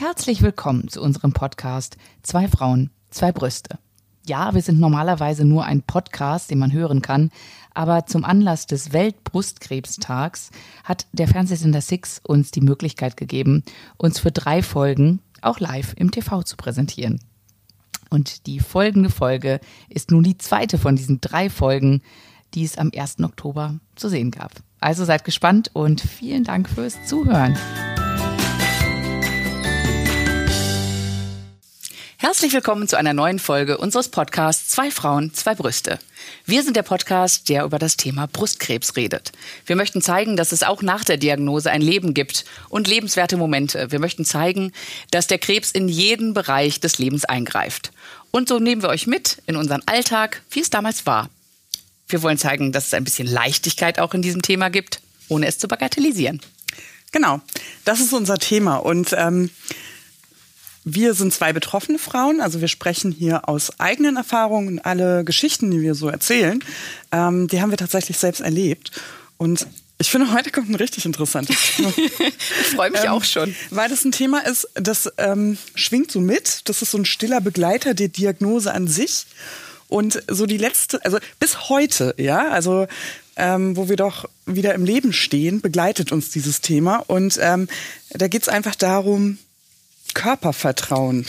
Herzlich willkommen zu unserem Podcast Zwei Frauen, zwei Brüste. Ja, wir sind normalerweise nur ein Podcast, den man hören kann, aber zum Anlass des Weltbrustkrebstags hat der Fernsehsender Six uns die Möglichkeit gegeben, uns für drei Folgen auch live im TV zu präsentieren. Und die folgende Folge ist nun die zweite von diesen drei Folgen, die es am 1. Oktober zu sehen gab. Also seid gespannt und vielen Dank fürs Zuhören. Herzlich willkommen zu einer neuen Folge unseres Podcasts Zwei Frauen, zwei Brüste. Wir sind der Podcast, der über das Thema Brustkrebs redet. Wir möchten zeigen, dass es auch nach der Diagnose ein Leben gibt und lebenswerte Momente. Wir möchten zeigen, dass der Krebs in jeden Bereich des Lebens eingreift. Und so nehmen wir euch mit in unseren Alltag, wie es damals war. Wir wollen zeigen, dass es ein bisschen Leichtigkeit auch in diesem Thema gibt, ohne es zu bagatellisieren. Genau, das ist unser Thema. Und ähm, wir sind zwei betroffene Frauen, also wir sprechen hier aus eigenen Erfahrungen. Alle Geschichten, die wir so erzählen, ähm, die haben wir tatsächlich selbst erlebt. Und ich finde, heute kommt ein richtig interessantes Thema. ich freue mich ähm, auch schon. Weil das ein Thema ist, das ähm, schwingt so mit. Das ist so ein stiller Begleiter der Diagnose an sich. Und so die letzte, also bis heute, ja, also ähm, wo wir doch wieder im Leben stehen, begleitet uns dieses Thema. Und ähm, da geht es einfach darum, Körpervertrauen.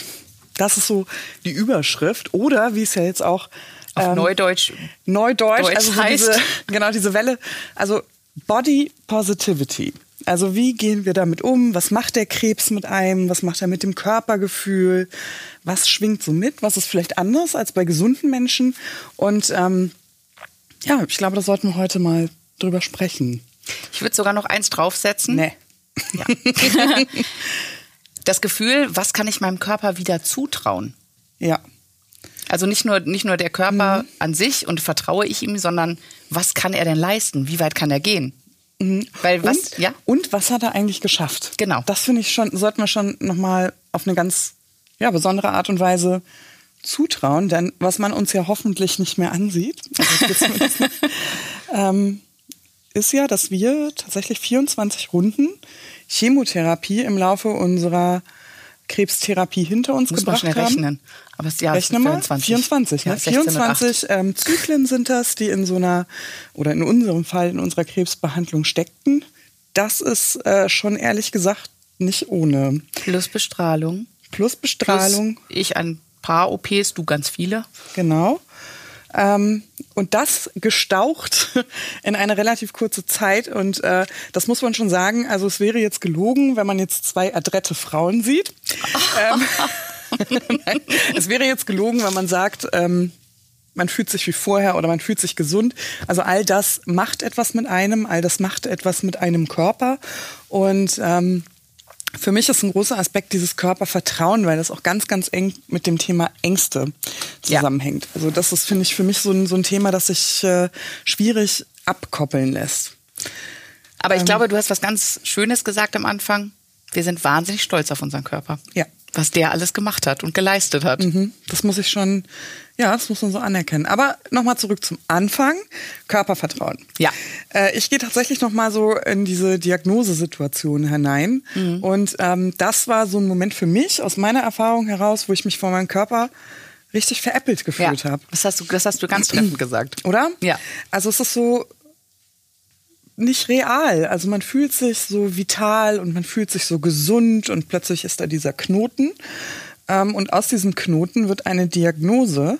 Das ist so die Überschrift. Oder wie es ja jetzt auch auf ähm, Neudeutsch, Neudeutsch Deutsch also so heißt. Diese, genau diese Welle. Also Body Positivity. Also wie gehen wir damit um? Was macht der Krebs mit einem? Was macht er mit dem Körpergefühl? Was schwingt so mit? Was ist vielleicht anders als bei gesunden Menschen? Und ähm, ja, ich glaube, da sollten wir heute mal drüber sprechen. Ich würde sogar noch eins draufsetzen. Nee. Ja. das Gefühl, was kann ich meinem Körper wieder zutrauen? Ja. Also nicht nur, nicht nur der Körper mhm. an sich und vertraue ich ihm, sondern was kann er denn leisten? Wie weit kann er gehen? Mhm. Weil was, und, ja? und was hat er eigentlich geschafft? Genau. Das finde ich schon, sollten wir schon nochmal auf eine ganz ja, besondere Art und Weise zutrauen, denn was man uns ja hoffentlich nicht mehr ansieht, also ähm, ist ja, dass wir tatsächlich 24 Runden Chemotherapie im Laufe unserer Krebstherapie hinter uns Muss gebracht man schnell haben. rechnen. Aber es ja, Rechne 24. 24, ne? 24 ähm, Zyklen sind das, die in so einer, oder in unserem Fall in unserer Krebsbehandlung steckten. Das ist äh, schon ehrlich gesagt nicht ohne. Plus Bestrahlung. Plus Bestrahlung. Plus ich ein paar OPs, du ganz viele. Genau. Ähm, und das gestaucht in eine relativ kurze Zeit. Und äh, das muss man schon sagen. Also es wäre jetzt gelogen, wenn man jetzt zwei adrette Frauen sieht. ähm, es wäre jetzt gelogen, wenn man sagt, ähm, man fühlt sich wie vorher oder man fühlt sich gesund. Also all das macht etwas mit einem, all das macht etwas mit einem Körper. Und ähm, für mich ist ein großer Aspekt dieses Körpervertrauen, weil das auch ganz, ganz eng mit dem Thema Ängste zusammenhängt. Ja. Also das ist, finde ich, für mich so ein, so ein Thema, das sich äh, schwierig abkoppeln lässt. Aber ich ähm, glaube, du hast was ganz Schönes gesagt am Anfang. Wir sind wahnsinnig stolz auf unseren Körper. Ja was der alles gemacht hat und geleistet hat. Mhm. Das muss ich schon, ja, das muss man so anerkennen. Aber nochmal zurück zum Anfang, Körpervertrauen. Ja. Äh, ich gehe tatsächlich nochmal so in diese Diagnosesituation hinein. Mhm. Und ähm, das war so ein Moment für mich, aus meiner Erfahrung heraus, wo ich mich vor meinem Körper richtig veräppelt gefühlt ja. habe. Das hast du, das hast du ganz treffend gesagt. Oder? Ja. Also es ist so, nicht real. Also man fühlt sich so vital und man fühlt sich so gesund und plötzlich ist da dieser Knoten. Ähm, und aus diesem Knoten wird eine Diagnose,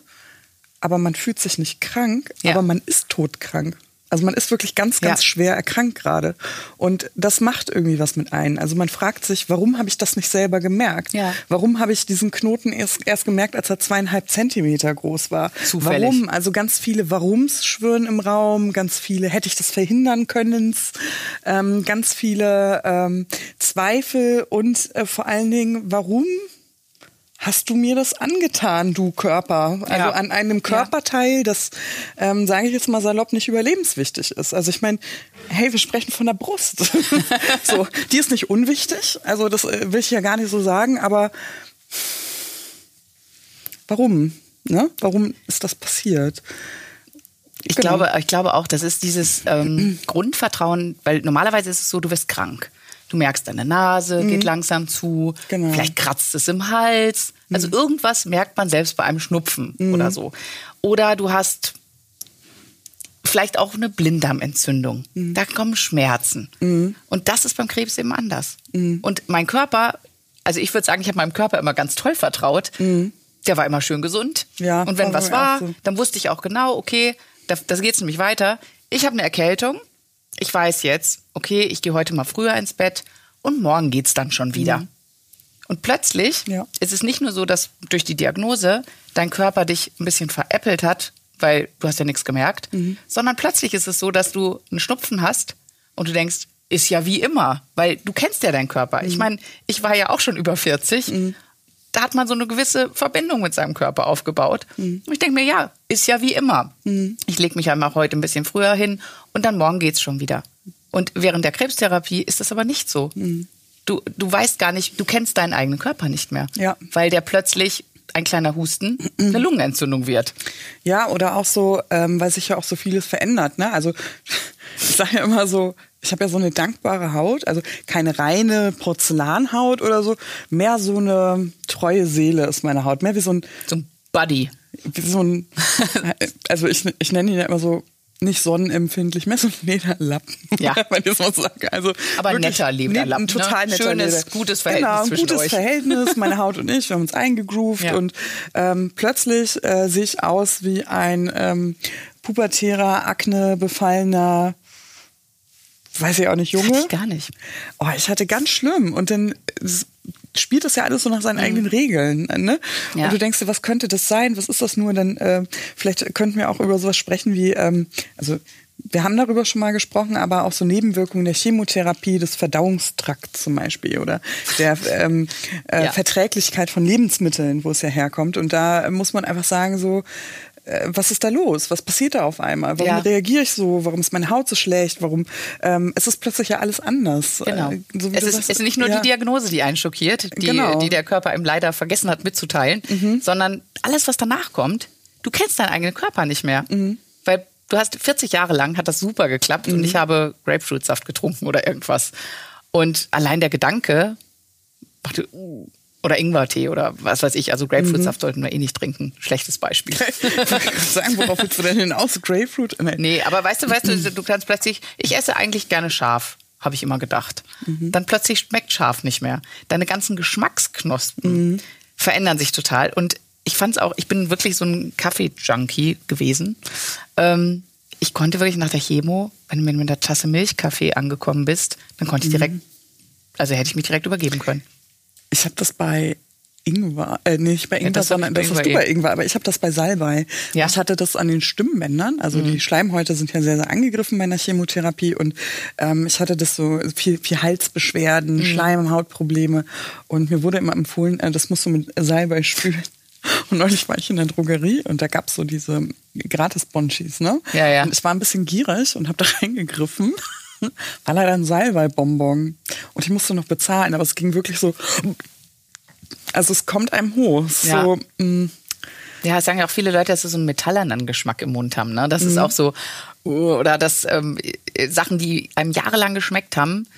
aber man fühlt sich nicht krank, ja. aber man ist todkrank. Also man ist wirklich ganz, ganz ja. schwer erkrankt gerade. Und das macht irgendwie was mit einem. Also man fragt sich, warum habe ich das nicht selber gemerkt? Ja. Warum habe ich diesen Knoten erst, erst gemerkt, als er zweieinhalb Zentimeter groß war? Zufällig. Warum? Also ganz viele Warums schwören im Raum, ganz viele, hätte ich das verhindern können? Ähm, ganz viele ähm, Zweifel und äh, vor allen Dingen, warum hast du mir das angetan, du Körper? Also ja. an einem Körperteil, das, ähm, sage ich jetzt mal salopp, nicht überlebenswichtig ist. Also ich meine, hey, wir sprechen von der Brust. so, die ist nicht unwichtig. Also das äh, will ich ja gar nicht so sagen, aber warum? Ne? Warum ist das passiert? Ich genau. glaube, ich glaube auch, das ist dieses ähm, Grundvertrauen, weil normalerweise ist es so, du wirst krank. Du merkst, deine Nase geht langsam zu. Genau. Vielleicht kratzt es im Hals. Also irgendwas merkt man selbst bei einem Schnupfen oder so. Oder du hast vielleicht auch eine Blinddarmentzündung. Da kommen Schmerzen. Und das ist beim Krebs eben anders. Und mein Körper, also ich würde sagen, ich habe meinem Körper immer ganz toll vertraut. Der war immer schön gesund. Ja, Und wenn was war, so. dann wusste ich auch genau, okay, da, das geht's nämlich weiter. Ich habe eine Erkältung. Ich weiß jetzt, okay, ich gehe heute mal früher ins Bett und morgen geht's dann schon wieder. Und plötzlich Ja. ist es nicht nur so, dass durch die Diagnose dein Körper dich ein bisschen veräppelt hat, weil du hast ja nichts gemerkt, sondern plötzlich ist es so, dass du einen Schnupfen hast und du denkst, ist ja wie immer, weil du kennst ja deinen Körper. Ich meine, ich war ja auch schon über 40. Da hat man so eine gewisse Verbindung mit seinem Körper aufgebaut. Und ich denke mir, ja, ist ja wie immer. Ich lege mich einmal heute ein bisschen früher hin und dann morgen geht's schon wieder. Und während der Krebstherapie ist das aber nicht so. Du, du weißt gar nicht, du kennst deinen eigenen Körper nicht mehr. Ja. Weil der plötzlich ein kleiner Husten eine Lungenentzündung wird. Ja, oder auch so, ähm, weil sich ja auch so vieles verändert. Ne? Also ich sage ja immer so, ich habe ja so eine dankbare Haut, also keine reine Porzellanhaut oder so, mehr so eine treue Seele ist meine Haut, mehr wie so ein, So ein Buddy. wie so ein also ich, ich nenne ihn ja immer so nicht sonnenempfindlich, mehr so ein Lederlappen, Ja. wenn ich das mal sage. Also Aber netter Lederlappen, Ein total ne? netter Schönes, Leder. gutes Verhältnis genau, ein zwischen gutes euch. Verhältnis, meine Haut und ich, wir haben uns eingegroovt Ja. und ähm, plötzlich äh, sehe ich aus wie ein ähm, pubertärer, Akne befallener, weiß ich auch nicht, Junge. Ich gar nicht. Oh, ich hatte ganz schlimm. Und dann spielt das ja alles so nach seinen eigenen Regeln. Ne? Mhm. Ja. Und du denkst dir, was könnte das sein? Was ist das nur? Dann äh, vielleicht könnten wir auch über sowas sprechen wie, ähm, also wir haben darüber schon mal gesprochen, aber auch so Nebenwirkungen der Chemotherapie, des Verdauungstrakts zum Beispiel oder der ähm, äh, Ja. Verträglichkeit von Lebensmitteln, wo es ja herkommt. Und da muss man einfach sagen, so, was ist da los? Was passiert da auf einmal? Warum Ja. reagiere ich so? Warum ist meine Haut so schlecht? Warum ähm, es ist plötzlich ja alles anders? Genau. Äh, so es ist, sagst, ist nicht nur ja. die Diagnose, die einen schockiert, die, Genau. Mhm. die der Körper ihm leider vergessen hat mitzuteilen, sondern alles, was danach kommt, du kennst deinen eigenen Körper nicht mehr. Mhm. Weil du hast 40 Jahre lang hat das super geklappt und ich habe Grapefruitsaft getrunken oder irgendwas. Und allein der Gedanke, machte, uh, oder Ingwertee oder was weiß ich, also Grapefruitsaft Mhm. sollten wir eh nicht trinken. Schlechtes Beispiel. Sagen, worauf willst du denn hinaus? Grapefruit? Nee. Nee, aber weißt du, weißt du, du kannst plötzlich, ich esse eigentlich gerne scharf, habe ich immer gedacht. Dann plötzlich schmeckt scharf nicht mehr. Deine ganzen Geschmacksknospen verändern sich total. Und ich fand's auch, ich bin wirklich so ein Kaffee-Junkie gewesen. Ähm, ich konnte wirklich nach der Chemo, wenn du mit einer Tasse Milchkaffee angekommen bist, dann konnte ich direkt, also hätte ich mich direkt übergeben können. Ich habe das bei Ingwer, äh, nicht bei Ingwer, das hab sondern bei das hast du Ingwer bei. Ingwer, aber ich habe das bei Salbei. Ja. Mhm. Ich hatte das an den Stimmbändern, also die Schleimhäute sind ja sehr, sehr angegriffen bei einer Chemotherapie und ähm, ich hatte das so viel, viel Halsbeschwerden, Mhm. Schleimhautprobleme und mir wurde immer empfohlen, äh, das musst du mit Salbei spülen. Und neulich war ich in der Drogerie und da gab's so diese Gratis-Bonchis, ne? Ja, ja. Und ich war ein bisschen gierig und habe da reingegriffen. War leider ein Salbei-Bonbon. Und ich musste noch bezahlen, aber es ging wirklich so. Also es kommt einem hoch. Ja. So, mm, Ja, es sagen ja auch viele Leute, dass sie so einen metallernen Geschmack im Mund haben. Ne? Das Mhm. ist auch so, uh, oder dass ähm, äh, Sachen, die einem jahrelang geschmeckt haben,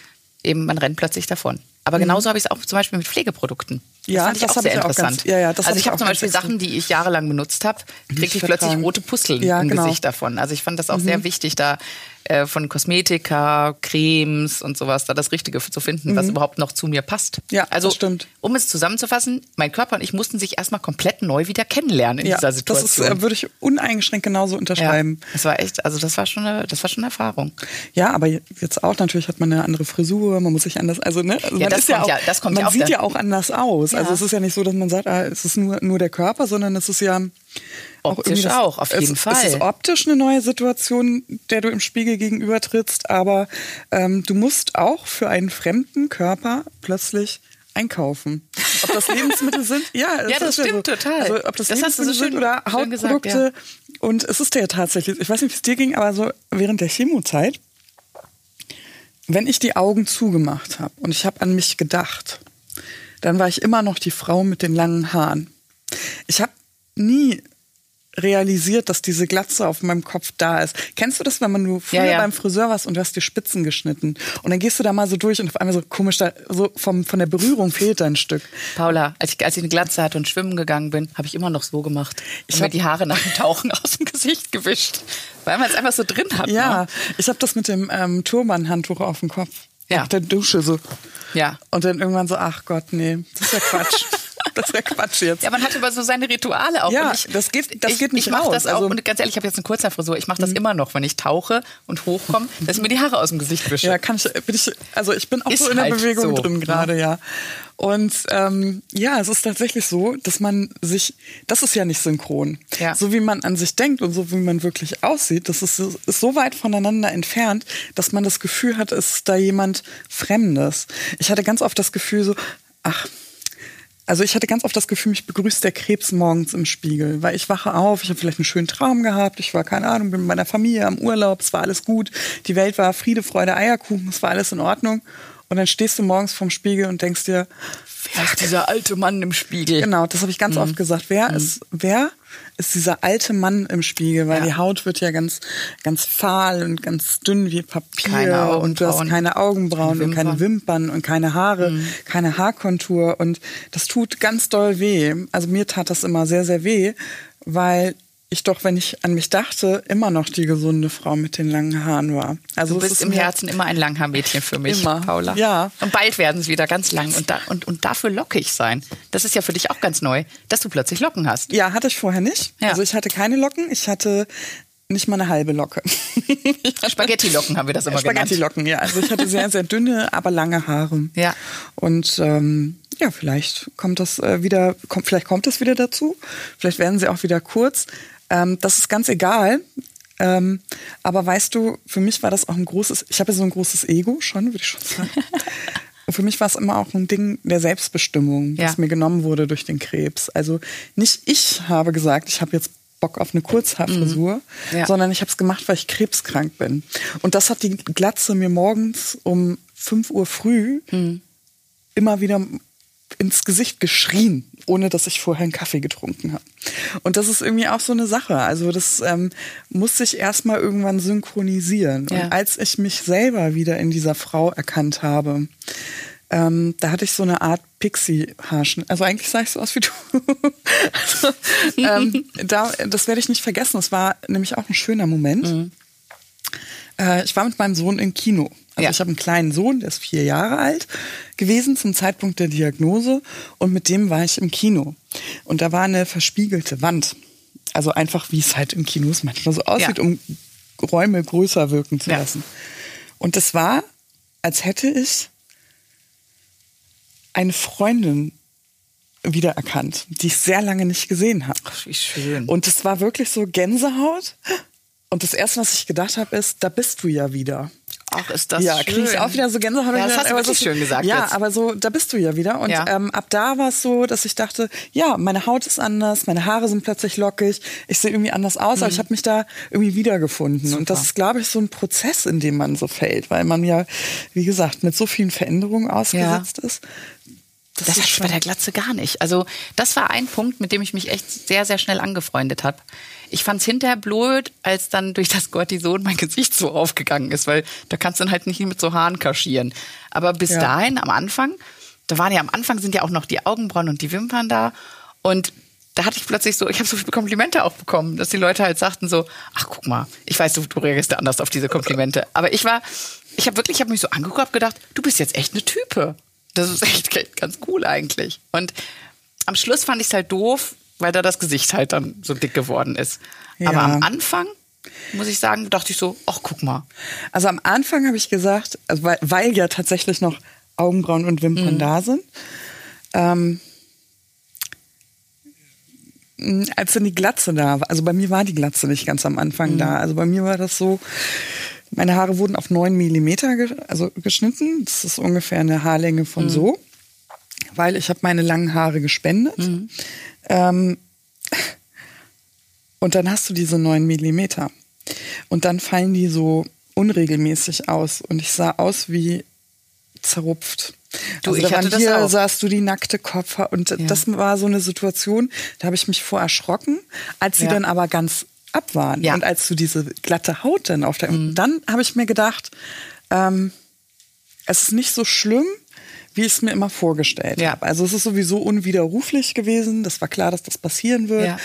eben man rennt plötzlich davon. Aber genauso habe ich es auch zum Beispiel mit Pflegeprodukten. Das Mhm. Ja, fand ich auch sehr ich auch interessant. ganz- ja, ja, also ich habe auch zum Beispiel. Sachen, die ich jahrelang benutzt habe, kriege ich plötzlich rote Pusteln Ja, im genau. Mhm. Gesicht davon. Also ich fand das auch sehr wichtig, da äh, von Kosmetika, Cremes und sowas, da das Richtige zu finden, was überhaupt noch zu mir passt. Mhm. Ja, also das stimmt. um es zusammenzufassen, mein Körper und ich mussten sich erstmal komplett neu wieder kennenlernen in ja, dieser das Situation. ist, äh, würde ich uneingeschränkt genauso unterschreiben. Ja, das war echt, also das war schon eine, das war schon eine Erfahrung. Ja, aber jetzt auch natürlich hat man eine andere Frisur, man muss sich anders, also ne, also Ja, man das ist ja kommt auch, ja- das kommt man ja auch sieht da- ja auch anders aus. Also es ist ja nicht so, dass man sagt, ah, es ist nur nur der Körper, sondern es ist ja auch Optisch irgendwie auch, auf jeden es, Fall. Es ist optisch eine neue Situation, der du im Spiegel gegenüber trittst, aber ähm, du musst auch für einen fremden Körper plötzlich einkaufen. Ob das Lebensmittel sind? Ja, es Ja, das ist ja stimmt so. total. Also, ob das, Das Lebensmittel so sind schön- oder schön gesagt, Hautprodukte. Und es ist ja tatsächlich, ich weiß nicht, wie es dir ging, aber so während der Chemozeit, wenn ich die Augen zugemacht habe und ich habe an mich gedacht, dann war ich immer noch die Frau mit den langen Haaren. Ich habe nie realisiert, dass diese Glatze auf meinem Kopf da ist. Kennst du das, wenn man nur früher Ja, ja. beim Friseur warst und du hast die Spitzen geschnitten und dann gehst du da mal so durch und auf einmal so komisch, da, so vom, von der Berührung fehlt da ein Stück. Paula, als ich, als ich eine Glatze hatte und schwimmen gegangen bin, habe ich immer noch so gemacht. Ich Ich mir die Haare nach dem Tauchen aus dem Gesicht gewischt, weil man es einfach so drin hat. Ja, Ne? ich habe das mit dem ähm, Turbanhandtuch auf dem Kopf. Ja. Nach der Dusche so. Ja. Und dann irgendwann so, ach Gott, nee, das ist ja Quatsch. das ist ja Quatsch jetzt. Ja, man hat über so seine Rituale auch. Ja, ich, das geht- das ich, geht nicht ich mach raus. Das auch, Also- Mhm. und ganz ehrlich, ich habe jetzt eine Kurzhaarfrisur. Ich mache das immer noch, wenn ich tauche und hochkomme, dass ich mir die Haare aus dem Gesicht wische. Ja, kann ich, bin ich, also ich bin auch Ist so in der halt Bewegung so, drin ne? gerade, ja. Und ähm, ja, es ist tatsächlich so, dass man sich, das ist ja nicht synchron. Ja. So wie man an sich denkt und so wie man wirklich aussieht, das ist, ist so weit voneinander entfernt, dass man das Gefühl hat, es ist da jemand Fremdes. Ich hatte ganz oft das Gefühl so, ach, also ich hatte ganz oft das Gefühl, mich begrüßt der Krebs morgens im Spiegel, weil ich wache auf, ich habe vielleicht einen schönen Traum gehabt, ich war, keine Ahnung, bin mit meiner Familie am Urlaub, es war alles gut, die Welt war Friede, Freude, Eierkuchen, es war alles in Ordnung. Und dann stehst du morgens vorm Spiegel und denkst dir, Wer ist dieser alte Mann im Spiegel? genau, das habe ich ganz oft gesagt, wer ist, wer ist dieser alte Mann im Spiegel, weil Ja. die Haut wird ja ganz, ganz fahl und ganz dünn wie Papier und du hast keine Augenbrauen Keine und keine Wimpern. Und keine Haare, keine Haarkontur. Und das tut ganz doll weh. Also mir tat das immer sehr, sehr weh, weil ich doch, wenn ich an mich dachte, immer noch die gesunde Frau mit den langen Haaren war. Also Du bist ist im Herzen immer ein Langhaarmädchen für mich, Immer. Paula. Ja. Und bald werden sie wieder ganz lang und, da, und, und dafür lockig sein. Das ist ja für dich auch ganz neu, dass du plötzlich Locken hast. Ja, hatte ich vorher nicht. Ja. Also ich hatte keine Locken, ich hatte nicht mal eine halbe Locke. Spaghetti-Locken haben wir das immer genannt. Spaghetti-Locken, ja. Also ich hatte sehr, sehr dünne, aber lange Haare. Ja. Und ähm, ja, vielleicht kommt das äh, wieder, kommt, vielleicht kommt es wieder dazu. Vielleicht werden sie auch wieder kurz. Ähm, das ist ganz egal. Ähm, aber weißt du, für mich war das auch ein großes, ich habe ja so ein großes Ego schon, würde ich schon sagen. Und für mich war es immer auch ein Ding der Selbstbestimmung, Ja. das mir genommen wurde durch den Krebs. Also nicht ich habe gesagt, ich habe jetzt Bock auf eine Kurzhaarfrisur, Mhm. Ja. sondern ich habe es gemacht, weil ich krebskrank bin. Und das hat die Glatze mir morgens um 5 Uhr früh Mhm. immer wieder ins Gesicht geschrien, ohne dass ich vorher einen Kaffee getrunken habe. Und das ist irgendwie auch so eine Sache. Also das ähm, muss sich erstmal irgendwann synchronisieren. Ja. Und als ich mich selber wieder in dieser Frau erkannt habe, ähm, da hatte ich so eine Art Pixie-Haarschnitt. Also eigentlich sah ich so aus wie du. also, ähm, da, das werde ich nicht vergessen. Das war nämlich auch ein schöner Moment. Mhm. Äh, ich war mit meinem Sohn im Kino. Also Ja. ich habe einen kleinen Sohn, der ist vier Jahre alt gewesen zum Zeitpunkt der Diagnose und mit dem war ich im Kino. Und da war eine verspiegelte Wand. Also einfach, wie es halt in Kinos manchmal so aussieht, Ja. um Räume größer wirken zu Ja. lassen. Und es war, als hätte ich eine Freundin wiedererkannt, die ich sehr lange nicht gesehen habe. Ach, wie schön. Und es war wirklich so Gänsehaut. Und das erste, was ich gedacht habe, ist, da bist du ja wieder. Ach, ist das ja, schön. kriege ich auch wieder so Gänsehaut. Ja, das hast du wirklich so- schön gesagt Ja, jetzt. aber so, da bist du ja wieder. Und Ja. ähm, ab da war es so, dass ich dachte, ja, meine Haut ist anders, meine Haare sind plötzlich lockig, ich sehe irgendwie anders aus, aber ich habe mich da irgendwie wiedergefunden. Und das ist, glaube ich, so ein Prozess, in dem man so fällt, weil man ja, wie gesagt, mit so vielen Veränderungen ausgesetzt ist. Das, ist hatte ich bei der Glatze gar nicht. Also das war ein Punkt, mit dem ich mich echt sehr, sehr schnell angefreundet habe. Ich fand es hinterher blöd, als dann durch das Cortison mein Gesicht so aufgegangen ist, weil da kannst du dann halt nicht mit so Haaren kaschieren. Aber bis Ja. dahin, am Anfang, da waren ja am Anfang sind ja auch noch die Augenbrauen und die Wimpern da. Und da hatte ich plötzlich so, ich habe so viele Komplimente auch bekommen, dass die Leute halt sagten so, ach guck mal, ich weiß, du, du reagierst da anders auf diese Komplimente. Aber ich war, ich habe wirklich, ich habe mich so angeguckt, hab gedacht, du bist jetzt echt eine Type. Das ist echt, ganz cool eigentlich. Und am Schluss fand ich es halt doof, weil da das Gesicht halt dann so dick geworden ist. Ja. Aber am Anfang, muss ich sagen, dachte ich so, ach guck mal. Also am Anfang habe ich gesagt, also weil, weil ja tatsächlich noch Augenbrauen und Wimpern da sind. Ähm, als dann die Glatze da war, also bei mir war die Glatze nicht ganz am Anfang da. Also bei mir war das so, meine Haare wurden auf 9 Millimeter ge also geschnitten. Das ist ungefähr eine Haarlänge von so. Weil ich habe meine langen Haare gespendet. Ähm, und dann hast du diese 9 Millimeter. Und dann fallen die so unregelmäßig aus. Und ich sah aus wie zerrupft. Du, also ich da hatte hier sahst du die nackte Kopf und das war so eine Situation, da habe ich mich vor erschrocken, als sie Ja. dann aber ganz ab waren Ja. Mhm. und als du diese glatte Haut dann auf der, dann habe ich mir gedacht, ähm, es ist nicht so schlimm, wie ich es mir immer vorgestellt Ja. habe. Also es ist sowieso unwiderruflich gewesen. Das war klar, dass das passieren wird. Ja.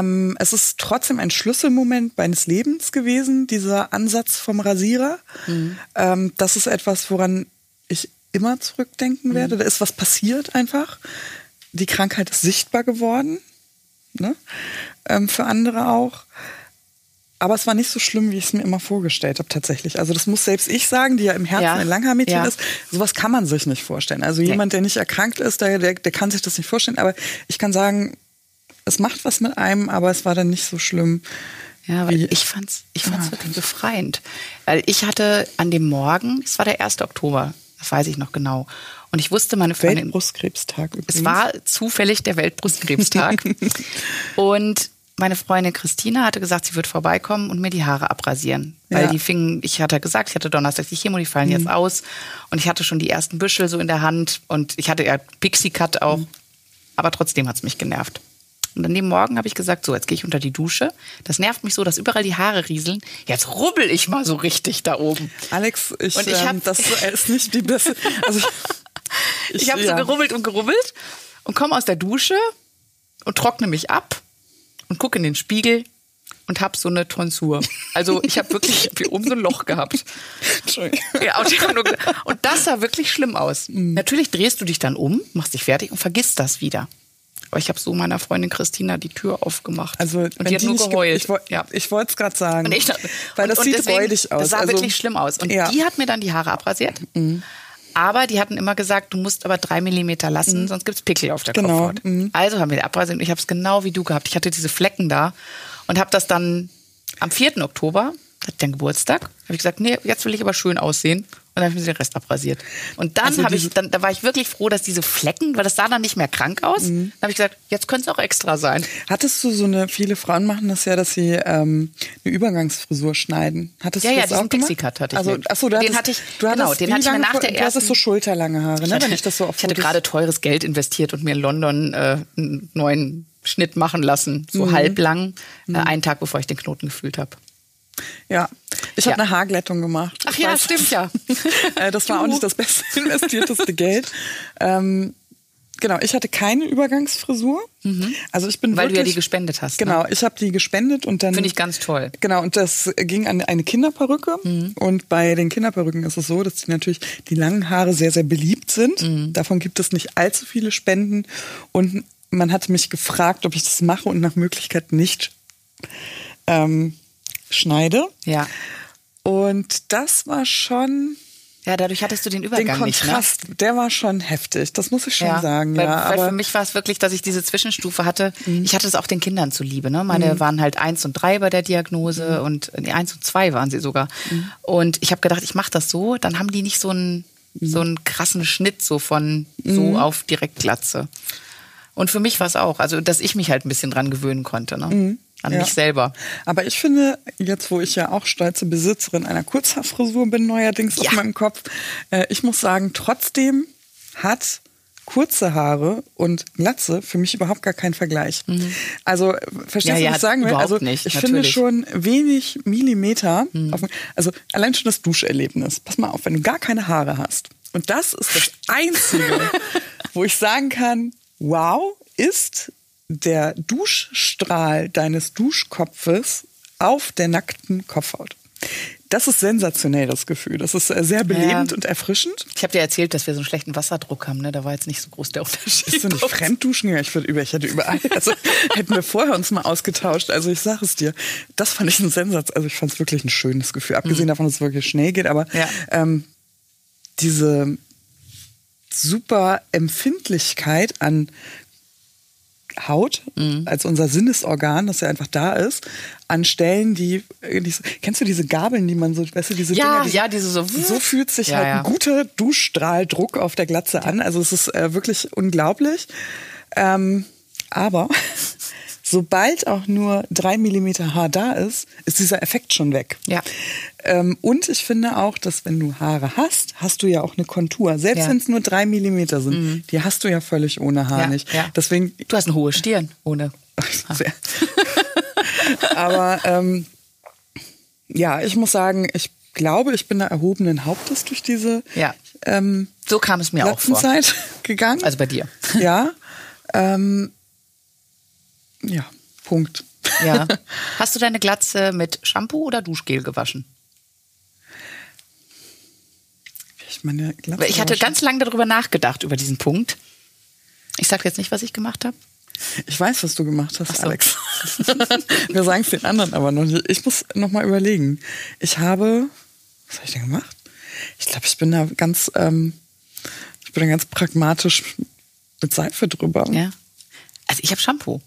Ähm, es ist trotzdem ein Schlüsselmoment meines Lebens gewesen, dieser Ansatz vom Rasierer. Mhm. Ähm, das ist etwas, woran ich immer zurückdenken Mhm. werde. Da ist was passiert einfach. Die Krankheit ist sichtbar geworden. Ne? Ähm, für andere auch. Aber es war nicht so schlimm, wie ich es mir immer vorgestellt habe, tatsächlich. Also das muss selbst ich sagen, die ja im Herzen Ja. ein Langhaarmädchen Ja. ist. Sowas kann man sich nicht vorstellen. Also jemand, der nicht erkrankt ist, der, der, der kann sich das nicht vorstellen. Aber ich kann sagen, es macht was mit einem, aber es war dann nicht so schlimm. Ja, weil ich fand's, ich fand's Ja. wirklich befreiend. Weil ich hatte an dem Morgen, es war der 1. Oktober, das weiß ich noch genau. Und ich wusste, meine Freundin, Weltbrustkrebstag übrigens. es war zufällig der Weltbrustkrebstag. und meine Freundin Christina hatte gesagt, sie wird vorbeikommen und mir die Haare abrasieren. Weil Ja. die fingen, ich hatte gesagt, ich hatte Donnerstag die Chemo, die fallen Mhm. jetzt aus. Und ich hatte schon die ersten Büschel so in der Hand und ich hatte ja Pixie-Cut auch. Mhm. Aber trotzdem hat's mich genervt. Und an dem Morgen habe ich gesagt, so, jetzt gehe ich unter die Dusche. Das nervt mich so, dass überall die Haare rieseln. Jetzt rubbel ich mal so richtig da oben. Alex, ich, Und ich ähm, das ist nicht die beste. Also ich, Ich habe ja. so gerubbelt und gerubbelt und komme aus der Dusche und trockne mich ab und gucke in den Spiegel und habe so eine Tonsur. Also ich habe wirklich wie oben so ein Loch gehabt. Entschuldigung. Ja, und, das sah wirklich schlimm aus. Mhm. Natürlich drehst du dich dann um, machst dich fertig und vergisst das wieder. Aber ich habe so meiner Freundin Christina die Tür aufgemacht. Also, und die hat die nur ge- geheult. Ich, ja. ich wollte es gerade sagen. Und ich, weil und- das sieht deswegen, räudig aus. Das sah also, wirklich schlimm aus. Und ja. Mhm. die hat mir dann die Haare abrasiert. Aber die hatten immer gesagt, du musst aber drei Millimeter lassen, sonst gibt's Pickel auf der Mhm. Genau. Kopfhaut. Also haben wir die abrasiert und ich habe es genau wie du gehabt. Ich hatte diese Flecken da und habe das dann am 4. Oktober, hatte ich dann Geburtstag, habe ich gesagt, nee, jetzt will ich aber schön aussehen. Und dann habe ich mir den Rest abrasiert. Und dann Also habe ich, dann, da war ich wirklich froh, dass diese Flecken, weil das sah dann nicht mehr krank aus. Mhm. Dann habe ich gesagt, jetzt könnte es auch extra sein. Hattest du so eine, viele Frauen machen das ja, dass sie ähm, eine Übergangsfrisur schneiden. Hattest Ja, du ja, das diesen auch gemacht? Pixie-Cut hatte ich Also, nämlich. ach so, du Den hattest, hatte ich- du genau, hattest, den wie hatte ich mir nach der Du hattest ersten- so schulterlange Haare, ne? wenn ich das so auf Ich hatte gerade teures Geld investiert und mir in London äh, einen neuen Schnitt machen lassen, so Mhm. halblang, äh, einen Tag bevor ich den Knoten gefühlt habe. Ja, ich habe Ja. eine Haarglättung gemacht. Ach ja, weiß, stimmt ja. äh, das war auch Du. nicht das beste investierteste Geld. Ähm, genau, ich hatte keine Übergangsfrisur. Also ich bin Mhm. Weil du wirklich, ja die gespendet hast, ne? Genau, ich habe die gespendet und dann Finde ich ganz toll. Genau, und das ging an eine Kinderperücke. Mhm. Und bei den Kinderperücken ist es so, dass die natürlich die langen Haare sehr, sehr beliebt sind. Mhm. Davon gibt es nicht allzu viele Spenden. Und man hat mich gefragt, ob ich das mache und nach Möglichkeit nicht ähm, schneide. Ja. Und das war schon Ja, dadurch hattest du den den Übergang Kontrast, der war schon heftig. Das muss ich nicht, ne? schon sagen. weil, ja, weil Mhm. für mich war es wirklich, dass ich diese Zwischenstufe hatte. Ich hatte es auch den Kindern zuliebe. Ne? Meine waren halt eins und drei bei der Diagnose Mhm. und nee, eins und zwei waren sie sogar. Und ich habe gedacht, ich mache das so, dann haben die nicht so einen Mhm. so einen krassen Schnitt so von so auf direkt Glatze. Und für mich war es auch, also dass ich mich halt ein bisschen dran gewöhnen konnte, ne? An Mhm. Ja. mich selber. Aber ich finde, jetzt wo ich ja auch stolze Besitzerin einer Kurzhaarfrisur bin, neuerdings auf Ja. meinem Kopf, äh, ich muss sagen, trotzdem hat kurze Haare und Glatze für mich überhaupt gar keinen Vergleich. Also, äh, verstehst Ja, du, was ich sagen will? Also, nicht, ich finde natürlich. schon wenig Millimeter, auf, also allein schon das Duscherlebnis. Pass mal auf, wenn du gar keine Haare hast. Und das ist das Einzige, wo ich sagen kann, wow, ist der Duschstrahl deines Duschkopfes auf der nackten Kopfhaut. Das ist sensationell, das Gefühl. Das ist äh, sehr belebend Ja. und erfrischend. Ich habe dir erzählt, dass wir so einen schlechten Wasserdruck haben, ne? Da war jetzt nicht so groß der Unterschied. Bist du nicht fremdduschen? Ja, ich, über, ich hätte überall. Also hätten wir vorher uns mal ausgetauscht. Also ich sage es dir. Das fand ich ein Sensatz. Also ich fand es wirklich ein schönes Gefühl. Abgesehen davon, dass es wirklich schnell geht. Aber Mhm. Ja. ähm, diese super Empfindlichkeit an Haut, Mhm. als unser Sinnesorgan, das ja einfach da ist, an Stellen, die, irgendwie so- kennst du diese Gabeln, die man so, weißt du, diese Ja, Dinger, die ja, diese so- so fühlt sich Ja, halt ja. ein guter Duschstrahldruck auf der Glatze an. Also es ist äh, wirklich unglaublich. Ähm, aber sobald auch nur drei Millimeter Haar da ist, ist dieser Effekt schon weg. Ja. Ähm, und ich finde auch, dass wenn du Haare hast, hast du ja auch eine Kontur. Selbst Ja. wenn es nur drei Millimeter sind, die hast du ja völlig ohne Haar Ja, nicht. ja. Deswegen Du hast eine hohe Stirn ohne. Aber ähm, ja, ich muss sagen, ich glaube, ich bin da erhobenen Hauptes durch diese Ja. ähm, So kam es mir auch vor. Gegangen. Also bei dir. ja. Ähm, ja, Punkt. Ja. Hast du deine Glatze mit Shampoo oder Duschgel gewaschen? Ich meine, Glatze ich hatte ganz lange darüber nachgedacht, über diesen Punkt. Ich sage jetzt nicht, was ich gemacht habe. Ich weiß, was du gemacht hast, so. Alex. Wir sagen es den anderen aber noch nicht. Ich muss noch mal überlegen. Ich habe, was habe ich denn gemacht? Ich glaube, ich bin da ganz, ähm, ich bin da ganz pragmatisch mit Seife drüber. Ja. Also ich habe Shampoo.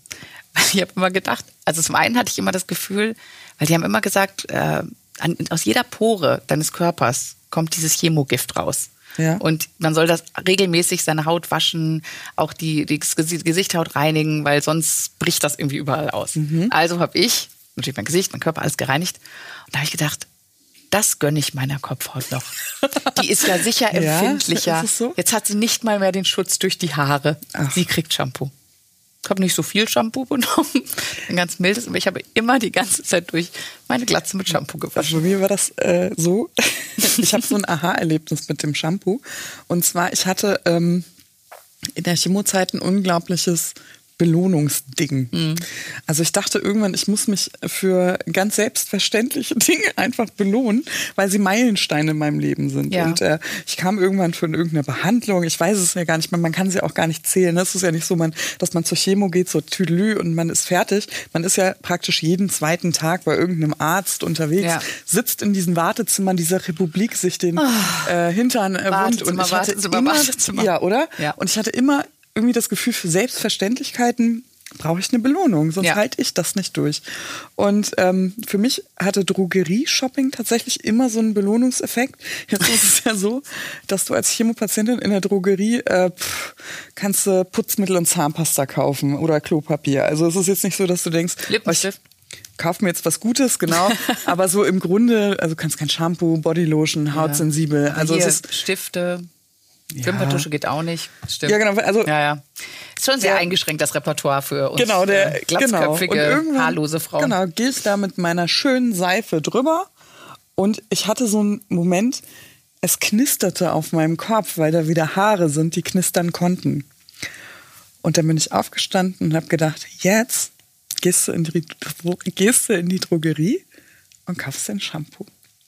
Ich habe immer gedacht, also zum einen hatte ich immer das Gefühl, weil die haben immer gesagt, äh, an, aus jeder Pore deines Körpers kommt dieses Chemogift raus. Ja. Und man soll das regelmäßig seine Haut waschen, auch die, die Gesi- Gesichthaut reinigen, weil sonst bricht das irgendwie überall aus. Mhm. Also habe ich natürlich mein Gesicht, mein Körper alles gereinigt. Und da habe ich gedacht, das gönne ich meiner Kopfhaut noch. Die ist ja sicher Ja, empfindlicher. ist es so? Jetzt hat sie nicht mal mehr den Schutz durch die Haare. Ach. Sie kriegt Shampoo. Ich habe nicht so viel Shampoo genommen, ein ganz mildes, aber ich habe immer die ganze Zeit durch meine Glatze mit Shampoo gewaschen. Also bei mir war das äh, so, ich habe so ein Aha-Erlebnis mit dem Shampoo. Und zwar, ich hatte ähm, in der Chemozeit ein unglaubliches Belohnungsding. Mhm. Also ich dachte irgendwann, ich muss mich für ganz selbstverständliche Dinge einfach belohnen, weil sie Meilensteine in meinem Leben sind. Ja. Und äh, ich kam irgendwann von irgendeiner Behandlung, ich weiß es ja gar nicht, man, man kann sie auch gar nicht zählen. Es ist ja nicht so, man, dass man zur Chemo geht, so Tüdelü und man ist fertig. Man ist ja praktisch jeden zweiten Tag bei irgendeinem Arzt unterwegs, Ja. sitzt in diesen Wartezimmern dieser Republik, sich den äh, Hintern äh, wund. Und ich hatte Wartezimmer, immer, Wartezimmer. Ja, oder? Ja. Und ich hatte immer irgendwie das Gefühl, für Selbstverständlichkeiten brauche ich eine Belohnung, sonst Ja. halte ich das nicht durch. Und ähm, für mich hatte Drogerie-Shopping tatsächlich immer so einen Belohnungseffekt. Jetzt ist es ja so, dass du als Chemopatientin in der Drogerie äh, pff, kannst du Putzmittel und Zahnpasta kaufen oder Klopapier. Also es ist jetzt nicht so, dass du denkst, Lippenstift. ich kauf mir jetzt was Gutes, genau. aber so im Grunde, also kannst kein Shampoo, Bodylotion, hautsensibel. Also Hier, es ist Stifte, Wimperntusche geht auch nicht. Stimmt. Ja, genau, also- ja, ja. Ist schon sehr Ja. eingeschränkt, das Repertoire für uns Genau, der äh, glatzköpfige, genau. Haarlose Frauen. Genau, gehe ich da mit meiner schönen Seife drüber und ich hatte so einen Moment, es knisterte auf meinem Kopf, weil da wieder Haare sind, die knistern konnten. Und dann bin ich aufgestanden und habe gedacht, jetzt gehst du in die, gehst du in die Drogerie und kaufst ein Shampoo.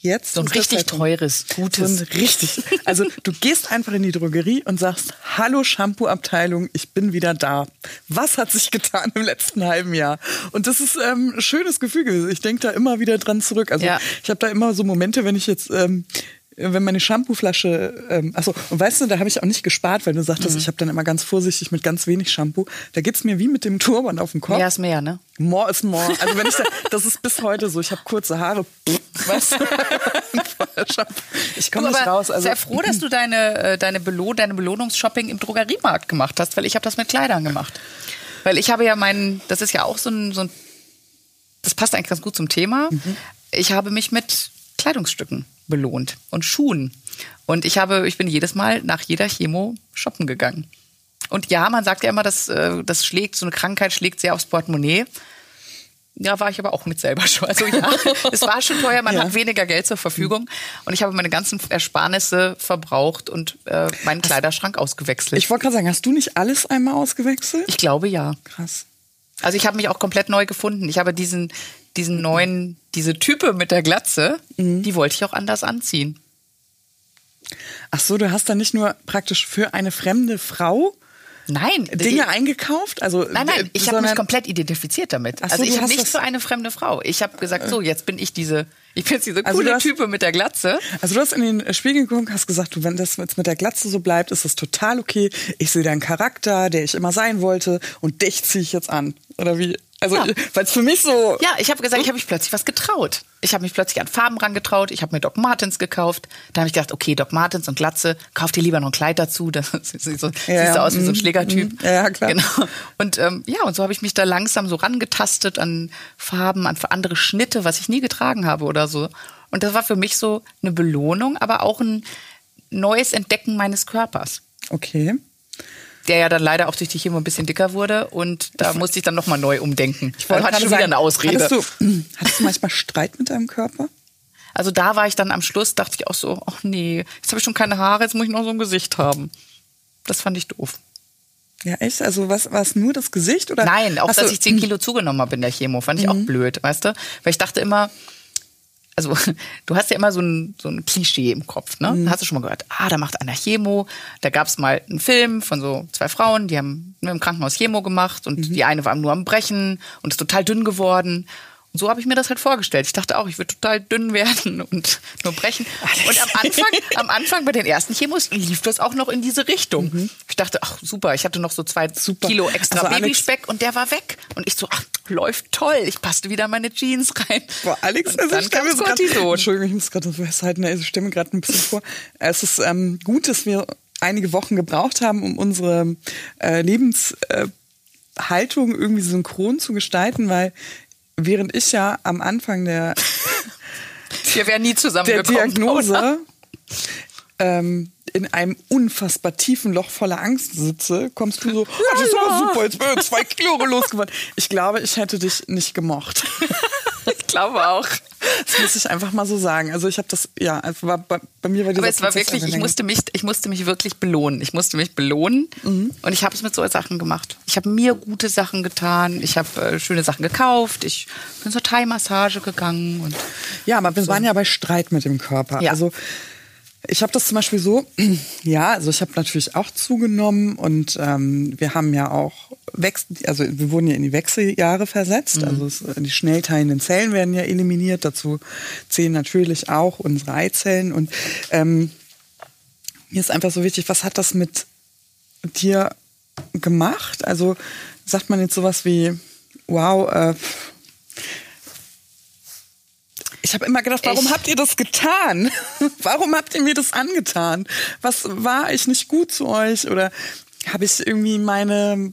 Jetzt So ein richtig Zeitpunkt. teures, gutes. So ein richtig. Also du gehst einfach in die Drogerie und sagst, hallo Shampoo-Abteilung, ich bin wieder da. Was hat sich getan im letzten halben Jahr? Und das ist ähm, ein schönes Gefühl gewesen. Ich denke da immer wieder dran zurück. Also Ja. ich habe da immer so Momente, wenn ich jetzt... Ähm, wenn meine Shampooflasche, ähm, achso, und weißt du, da habe ich auch nicht gespart, weil du sagtest, Mhm. ich habe dann immer ganz vorsichtig mit ganz wenig Shampoo. Da geht's mir wie mit dem Turban auf dem Kopf. Mehr ist mehr, ne? More is more. Also wenn ich da, das ist bis heute so. Ich habe kurze Haare. Weißt du? ich komme nicht raus. Also sehr froh, dass du deine, äh, deine, Belohn deine Belohnungsshopping im Drogeriemarkt gemacht hast, weil ich habe das mit Kleidern gemacht. Weil ich habe ja meinen, das ist ja auch so ein, so ein das passt eigentlich ganz gut zum Thema. Mhm. Ich habe mich mit Kleidungsstücken belohnt und Schuhen. Und ich habe, ich bin jedes Mal nach jeder Chemo shoppen gegangen. Und ja, man sagt ja immer, dass äh, das schlägt, so eine Krankheit schlägt sehr aufs Portemonnaie. Ja, war ich aber auch mit selber schon. Also ja, es war schon teuer, man Ja. hat weniger Geld zur Verfügung. Und ich habe meine ganzen Ersparnisse verbraucht und äh, meinen Kleiderschrank ausgewechselt. ich wollte gerade sagen, hast du nicht alles einmal ausgewechselt? ich glaube ja. Krass. Also ich habe mich auch komplett neu gefunden. Ich habe diesen, diesen neuen, diese Type mit der Glatze, Mhm. die wollte ich auch anders anziehen. Ach so, du hast dann nicht nur praktisch für eine fremde Frau Nein, Dinge eingekauft? Also nein, nein, ich habe mich komplett identifiziert damit. So, also ich habe nicht für eine fremde Frau. Ich habe gesagt, so jetzt bin ich diese, ich bin jetzt diese Also coole hast- Type mit der Glatze. Also du hast in den Spiegel geguckt, hast gesagt, du, wenn das jetzt mit der Glatze so bleibt, ist das total okay. Ich sehe deinen Charakter, der ich immer sein wollte, und dich ziehe ich jetzt an. Oder wie? Also, Ja. weil es für mich so. Ja, ich habe gesagt, ich habe mich plötzlich was getraut. Ich habe mich plötzlich an Farben rangetraut. Ich habe mir Doc Martens gekauft. Da habe ich gedacht, okay, Doc Martens und Glatze, kauf dir lieber noch ein Kleid dazu. Das sieht so, siehst du ja, aus wie so ein mm, Schlägertyp. mm, ja, klar. Genau. Und ähm, ja, und so habe ich mich da langsam so rangetastet an Farben, an andere Schnitte, was ich nie getragen habe oder so. Und das war für mich so eine Belohnung, aber auch ein neues Entdecken meines Körpers. Okay. Der ja dann leider auch durch die Chemo ein bisschen dicker wurde und da musste ich dann nochmal neu umdenken. Ich wollte hatte schon wieder sagen, eine Ausrede. Hattest du, hattest du manchmal Streit mit deinem Körper? Also da war ich dann am Schluss, dachte ich auch so, ach nee, jetzt habe ich schon keine Haare, jetzt muss ich noch so ein Gesicht haben. Das fand ich doof. Ja, echt? Also was war es nur das Gesicht oder? Nein, auch dass du- ich 10 Kilo zugenommen habe in der Chemo, fand ich auch blöd, weißt du? Weil ich dachte immer, also du hast ja immer so ein, so ein Klischee im Kopf, ne? Hast du schon mal gehört, ah, da macht einer Chemo. Da gab es mal einen Film von so zwei Frauen, die haben nur im Krankenhaus Chemo gemacht und die eine war nur am Brechen und ist total dünn geworden. Und so habe ich mir das halt vorgestellt. Ich dachte auch, ich würde total dünn werden und nur brechen. Und am Anfang, am Anfang bei den ersten Chemos lief das auch noch in diese Richtung. Ich dachte, ach super, ich hatte noch so zwei Super. Kilo extra Also Alex- Babyspeck und der war weg. Und ich so, ach, läuft toll. Ich passte wieder in meine Jeans rein. Boah, Alex, und also dann ich kam so Cortison. Entschuldigung, ich muss gerade das festhalten, also ich mir gerade ein bisschen vor. Es ist ähm, gut, dass wir einige Wochen gebraucht haben, um unsere äh, Lebenshaltung äh, Haltung irgendwie synchron zu gestalten, weil während ich ja am Anfang der, Wir wären nie der zusammengekommen. Diagnose ähm, in einem unfassbar tiefen Loch voller Angst sitze, kommst du so, oh, das ist aber super, jetzt bin ich zwei Kilo losgeworden. Ich glaube, ich hätte dich nicht gemocht. Ich glaube auch. Das muss ich einfach mal so sagen. Also ich habe das, ja, also war bei, bei mir war dieser Aber es war wirklich, ich musste mich, ich musste mich wirklich belohnen. Ich musste mich belohnen Mhm. und ich habe es mit so Sachen gemacht. Ich habe mir gute Sachen getan. Ich habe äh, schöne Sachen gekauft. Ich bin zur Thai-Massage gegangen und Ja, aber wir waren ja bei Streit mit dem Körper. Ja. Also ich habe das zum Beispiel so, ja, also ich habe natürlich auch zugenommen und ähm, wir haben ja auch Wechsel, also wir wurden ja in die Wechseljahre versetzt, also es, die schnell teilenden Zellen werden ja eliminiert, dazu zählen natürlich auch unsere Eizellen. Und ähm, mir ist einfach so wichtig, was hat das mit dir gemacht? Also sagt man jetzt sowas wie, wow, äh, ich habe immer gedacht, warum Ich- habt ihr das getan? warum habt ihr mir das angetan? Was war ich nicht gut zu euch? Oder habe ich irgendwie meine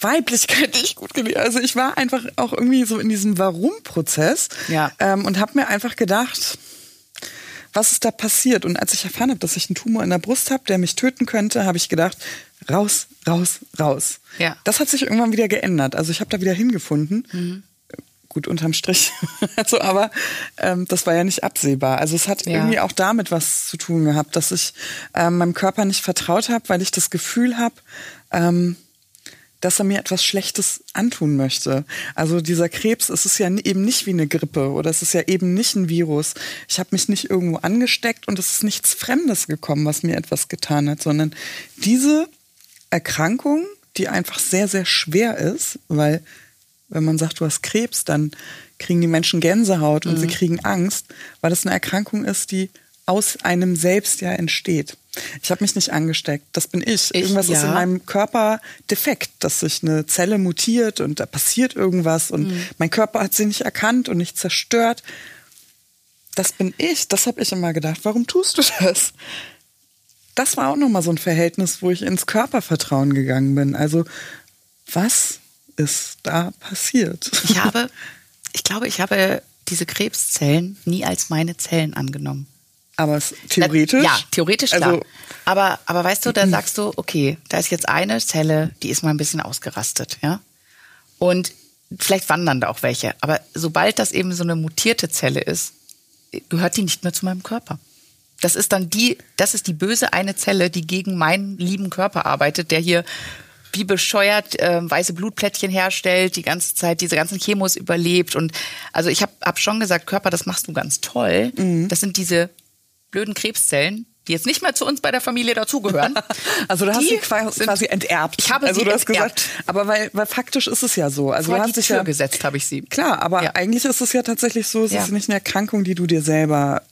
Weiblichkeit nicht gut gelesen? Also ich war einfach auch irgendwie so in diesem Warum-Prozess Ja. ähm, und habe mir einfach gedacht, was ist da passiert? Und als ich erfahren habe, dass ich einen Tumor in der Brust habe, der mich töten könnte, habe ich gedacht, raus, raus, raus. Ja. Das hat sich irgendwann wieder geändert. Also ich habe da wieder hingefunden. Gut, unterm Strich. also, aber ähm, das war ja nicht absehbar. Also es hat Ja. irgendwie auch damit was zu tun gehabt, dass ich ähm, meinem Körper nicht vertraut habe, weil ich das Gefühl habe, ähm, dass er mir etwas Schlechtes antun möchte. Also dieser Krebs, es ist ja eben nicht wie eine Grippe oder es ist ja eben nicht ein Virus. Ich habe mich nicht irgendwo angesteckt und es ist nichts Fremdes gekommen, was mir etwas getan hat, sondern diese Erkrankung, die einfach sehr, sehr schwer ist, weil wenn man sagt, du hast Krebs, dann kriegen die Menschen Gänsehaut und sie kriegen Angst, weil das eine Erkrankung ist, die aus einem selbst ja entsteht. Ich habe mich nicht angesteckt, das bin ich. Ich, Irgendwas ist ja. in meinem Körper defekt, dass sich eine Zelle mutiert und da passiert irgendwas und Mhm. mein Körper hat sie nicht erkannt und nicht zerstört. Das bin ich, das habe ich immer gedacht. Warum tust du das? Das war auch nochmal so ein Verhältnis, wo ich ins Körpervertrauen gegangen bin. Also, was ist da passiert? ich habe, ich glaube, ich habe diese Krebszellen nie als meine Zellen angenommen. Aber es, theoretisch? Ja, theoretisch klar. Also, aber, aber weißt du, da sagst du, okay, da ist jetzt eine Zelle, die ist mal ein bisschen ausgerastet, ja. Und vielleicht wandern da auch welche. Aber sobald das eben so eine mutierte Zelle ist, gehört die nicht mehr zu meinem Körper. Das ist dann die, das ist die böse eine Zelle, die gegen meinen lieben Körper arbeitet, der hier wie bescheuert äh, weiße Blutplättchen herstellt, die ganze Zeit diese ganzen Chemos überlebt. Und also ich habe hab schon gesagt, Körper, das machst du ganz toll. Mhm. Das sind diese blöden Krebszellen, die jetzt nicht mehr zu uns bei der Familie dazugehören. also du hast sie quasi, quasi enterbt. Ich habe also sie du hast enterbt. gesagt, aber weil, weil faktisch ist es ja so. Also Vor du hast dich ja gesetzt habe ich sie. Klar, aber Ja. eigentlich ist es ja tatsächlich so, es Ja. ist nicht eine Erkrankung, die du dir selber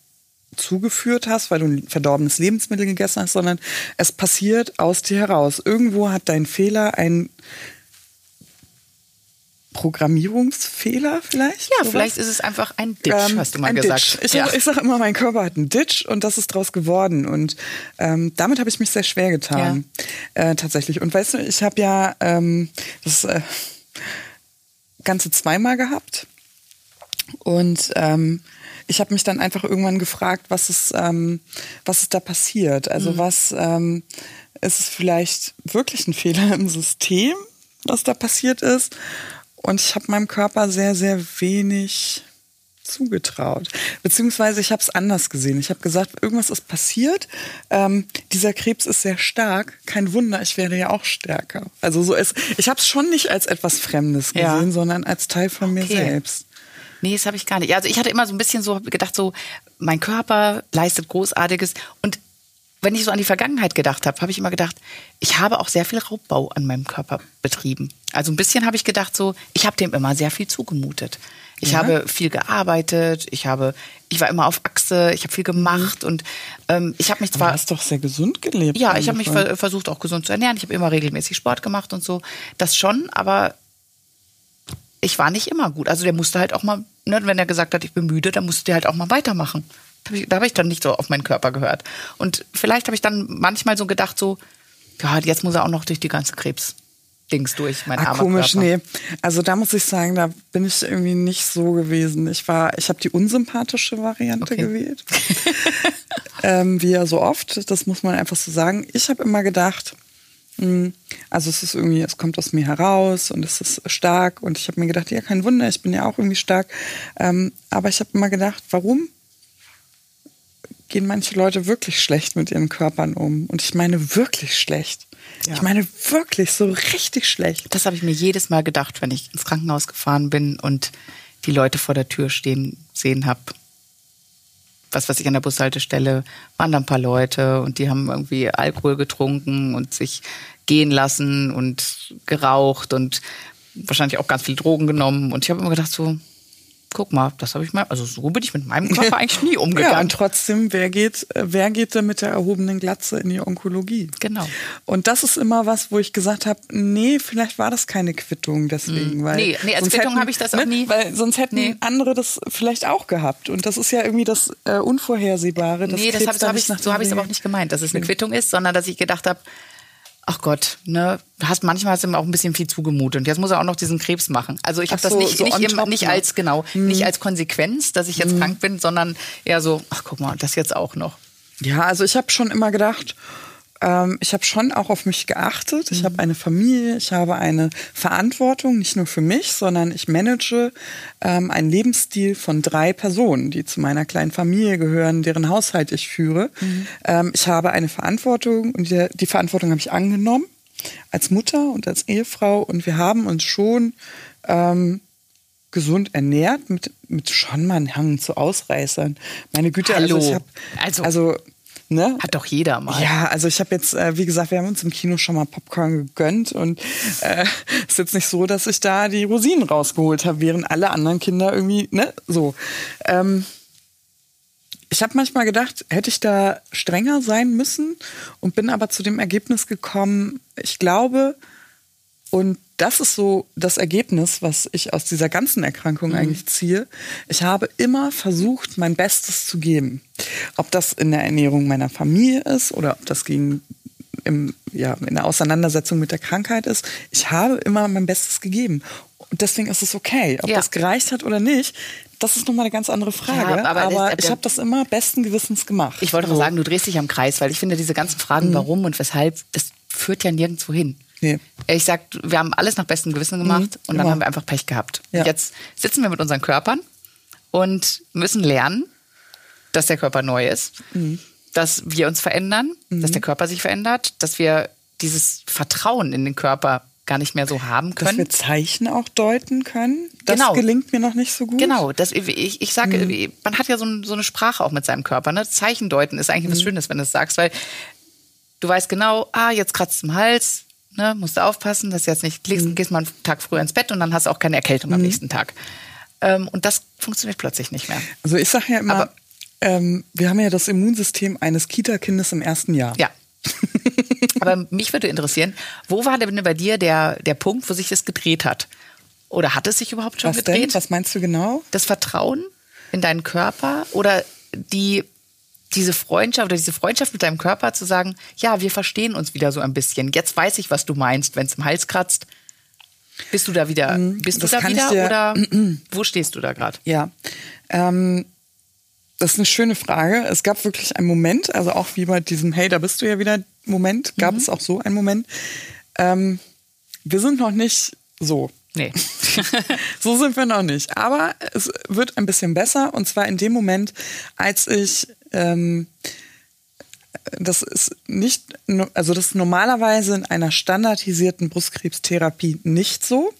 zugeführt hast, weil du ein verdorbenes Lebensmittel gegessen hast, sondern es passiert aus dir heraus. Irgendwo hat dein Fehler ein Programmierungsfehler vielleicht? Ja, sowas? vielleicht ist es einfach ein Ditch, Ähm, hast du mal gesagt. Ditch. Ich, ja. ich sage immer, mein Körper hat einen Ditch und das ist draus geworden. Und ähm, damit habe ich mich sehr schwer getan. Äh, tatsächlich. Und weißt du, ich habe ja ähm, das äh, Ganze zweimal gehabt. Und ähm, ich habe mich dann einfach irgendwann gefragt, was ist, ähm, was ist da passiert? Mhm. Also was ähm, ist es vielleicht wirklich ein Fehler im System, was da passiert ist? Und ich habe meinem Körper sehr, sehr wenig zugetraut. Beziehungsweise ich habe es anders gesehen. Ich habe gesagt, irgendwas ist passiert. Ähm, dieser Krebs ist sehr stark. Kein Wunder, ich werde ja auch stärker. Also so ist. Ich habe es schon nicht als etwas Fremdes Ja. gesehen, sondern als Teil von mir Okay. selbst. Nee, das habe ich gar nicht. Also ich hatte immer so ein bisschen so gedacht, so mein Körper leistet Großartiges. Und wenn ich so an die Vergangenheit gedacht habe, habe ich immer gedacht, ich habe auch sehr viel Raubbau an meinem Körper betrieben. Also ein bisschen habe ich gedacht, so ich habe dem immer sehr viel zugemutet. Ich Ja. habe viel gearbeitet, ich habe, ich war immer auf Achse, ich habe viel gemacht und ähm, ich habe mich Du zwar hast doch sehr gesund gelebt. ja, ich habe mich ver versucht auch gesund zu ernähren. Ich habe immer regelmäßig Sport gemacht und so. Das schon, aber ich war nicht immer gut. Also der musste halt auch mal, ne, wenn er gesagt hat, ich bin müde, dann musste der halt auch mal weitermachen. Da habe ich, da hab ich dann nicht so auf meinen Körper gehört. Und vielleicht habe ich dann manchmal so gedacht, so, ja, jetzt muss er auch noch durch die ganze Krebs-Dings durch, mein Ah, komisch, Körper. nee. Also da muss ich sagen, da bin ich irgendwie nicht so gewesen. Ich war, ich habe die unsympathische Variante Okay. gewählt. ähm, wie ja so oft, das muss man einfach so sagen. Ich habe immer gedacht, also es ist irgendwie, es kommt aus mir heraus und es ist stark und ich habe mir gedacht, ja, kein Wunder, ich bin ja auch irgendwie stark. Ähm, aber ich habe immer gedacht, warum gehen manche Leute wirklich schlecht mit ihren Körpern um? Und ich meine wirklich schlecht. Ja. Ich meine wirklich so richtig schlecht. Das habe ich mir jedes Mal gedacht, wenn ich ins Krankenhaus gefahren bin und die Leute vor der Tür stehen sehen habe. Was weiß ich an der Bushaltestelle waren da ein paar Leute und die haben irgendwie Alkohol getrunken und sich gehen lassen und geraucht und wahrscheinlich auch ganz viel Drogen genommen und ich habe immer gedacht so guck mal, das habe ich mal, also so bin ich mit meinem Körper eigentlich nie Ja, umgegangen. und trotzdem, wer geht, wer geht denn mit der erhobenen Glatze in die Onkologie? Genau. Und das ist immer was, wo ich gesagt habe, nee, vielleicht war das keine Quittung deswegen. Weil Mm. Nee, nee, als Quittung habe ich das auch nie. Weil sonst hätten Nee. andere das vielleicht auch gehabt. Und das ist ja irgendwie das äh, Unvorhersehbare. dass Nee, das hab, so habe ich, so hab ich's aber auch nicht gemeint, dass es eine Quittung ist, sondern dass ich gedacht habe, ach Gott, ne, du hast manchmal hast du ihm auch ein bisschen viel zugemutet und jetzt muss er auch noch diesen Krebs machen. Also ich habe das so, nicht so nicht, im, top nicht noch. als genau, Mhm. nicht als Konsequenz, dass ich jetzt krank bin, sondern eher so, ach guck mal, das jetzt auch noch. Ja, also ich habe schon immer gedacht, ähm, ich habe schon auch auf mich geachtet. Ich habe eine Familie, ich habe eine Verantwortung, nicht nur für mich, sondern ich manage ähm, einen Lebensstil von drei Personen, die zu meiner kleinen Familie gehören, deren Haushalt ich führe. Ähm, ich habe eine Verantwortung und die, die Verantwortung habe ich angenommen als Mutter und als Ehefrau und wir haben uns schon ähm, gesund ernährt mit, mit schon mal einen Hang zu Ausreißern. Meine Güte, Hallo. also ich habe Also- also ne? Hat doch jeder mal. Ja, also ich habe jetzt, äh, wie gesagt, wir haben uns im Kino schon mal Popcorn gegönnt und äh, ist jetzt nicht so, dass ich da die Rosinen rausgeholt habe, während alle anderen Kinder irgendwie, ne, so. Ähm, ich habe manchmal gedacht, hätte ich da strenger sein müssen und bin aber zu dem Ergebnis gekommen, ich glaube, und das ist so das Ergebnis, was ich aus dieser ganzen Erkrankung eigentlich ziehe. Ich habe immer versucht, mein Bestes zu geben. Ob das in der Ernährung meiner Familie ist oder ob das gegen im, ja, in der Auseinandersetzung mit der Krankheit ist. Ich habe immer mein Bestes gegeben. Und deswegen ist es okay. Ob Ja. das gereicht hat oder nicht, das ist nochmal eine ganz andere Frage. Ja, aber aber das- ich habe das immer besten Gewissens gemacht. Ich wollte mal So. sagen, du drehst dich am Kreis, weil ich finde, diese ganzen Fragen, warum und weshalb, das führt ja nirgendwo hin. Nee. Ich sag, wir haben alles nach bestem Gewissen gemacht Mhm, und dann immer. haben wir einfach Pech gehabt. Ja. Jetzt sitzen wir mit unseren Körpern und müssen lernen, dass der Körper neu ist, Mhm. dass wir uns verändern, dass der Körper sich verändert, dass wir dieses Vertrauen in den Körper gar nicht mehr so haben Dass können. wir Zeichen auch deuten können. Das Genau. gelingt mir noch nicht so gut. Genau, das, ich, ich sage, Mhm. man hat ja so, so eine Sprache auch mit seinem Körper. Ne? Zeichen deuten ist eigentlich Mhm. was Schönes, wenn du es sagst, weil du weißt genau, ah, jetzt kratzt im Hals, ne? musst du aufpassen, dass du jetzt nicht legst, Mhm. gehst mal einen Tag früher ins Bett und dann hast du auch keine Erkältung am nächsten Tag. Ähm, und das funktioniert plötzlich nicht mehr. Also ich sage ja immer, Aber- ähm, wir haben ja das Immunsystem eines Kita-Kindes im ersten Jahr. Ja. Aber mich würde interessieren, wo war denn bei dir der, der Punkt, wo sich das gedreht hat? Oder hat es sich überhaupt schon Was gedreht? denn? Was meinst du genau? Das Vertrauen in deinen Körper oder die diese Freundschaft oder diese Freundschaft mit deinem Körper zu sagen, ja, wir verstehen uns wieder so ein bisschen. Jetzt weiß ich, was du meinst, wenn es im Hals kratzt. Bist du da wieder? Bist du das da kann ich wieder oder wo stehst du da gerade? Ja. Ähm, das ist eine schöne Frage. Es gab wirklich einen Moment, also auch wie bei diesem Hey, da bist du ja wieder Moment, gab es auch so einen Moment. Ähm, wir sind noch nicht so. Nee. So sind wir noch nicht. Aber es wird ein bisschen besser. Und zwar in dem Moment, als ich, ähm, das ist nicht, also das ist normalerweise in einer standardisierten Brustkrebstherapie nicht so.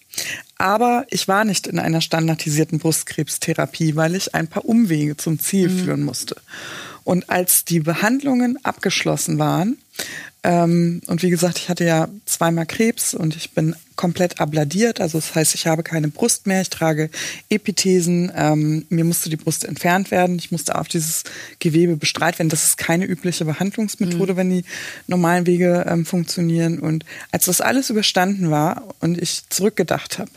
Aber ich war nicht in einer standardisierten Brustkrebstherapie, weil ich ein paar Umwege zum Ziel führen musste. Und als die Behandlungen abgeschlossen waren, ähm, und wie gesagt, ich hatte ja zweimal Krebs und ich bin komplett abladiert. Also das heißt, ich habe keine Brust mehr, ich trage Epithesen. Ähm, mir musste die Brust entfernt werden. Ich musste auf dieses Gewebe bestrahlt werden. Das ist keine übliche Behandlungsmethode, wenn die normalen Wege ähm, funktionieren. Und als das alles überstanden war und ich zurückgedacht habe,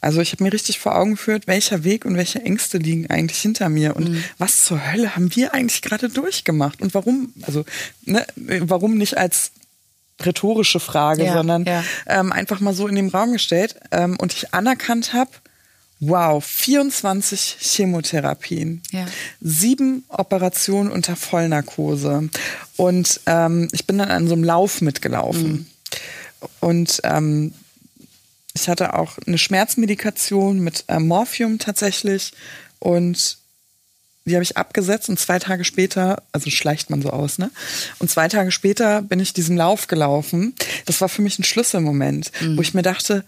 also ich habe mir richtig vor Augen geführt, welcher Weg und welche Ängste liegen eigentlich hinter mir und was zur Hölle haben wir eigentlich gerade durchgemacht und warum, also ne, warum nicht als rhetorische Frage, Ja, sondern ja. ähm, einfach mal so in den Raum gestellt ähm, und ich anerkannt habe, wow, 24 Chemotherapien, Ja. sieben Operationen unter Vollnarkose und ähm, ich bin dann an so einem Lauf mitgelaufen und ähm, ich hatte auch eine Schmerzmedikation mit äh, Morphium tatsächlich und die habe ich abgesetzt und zwei Tage später, also schleicht man so aus, ne? Und zwei Tage später bin ich diesen Lauf gelaufen. Das war für mich ein Schlüsselmoment, wo ich mir dachte,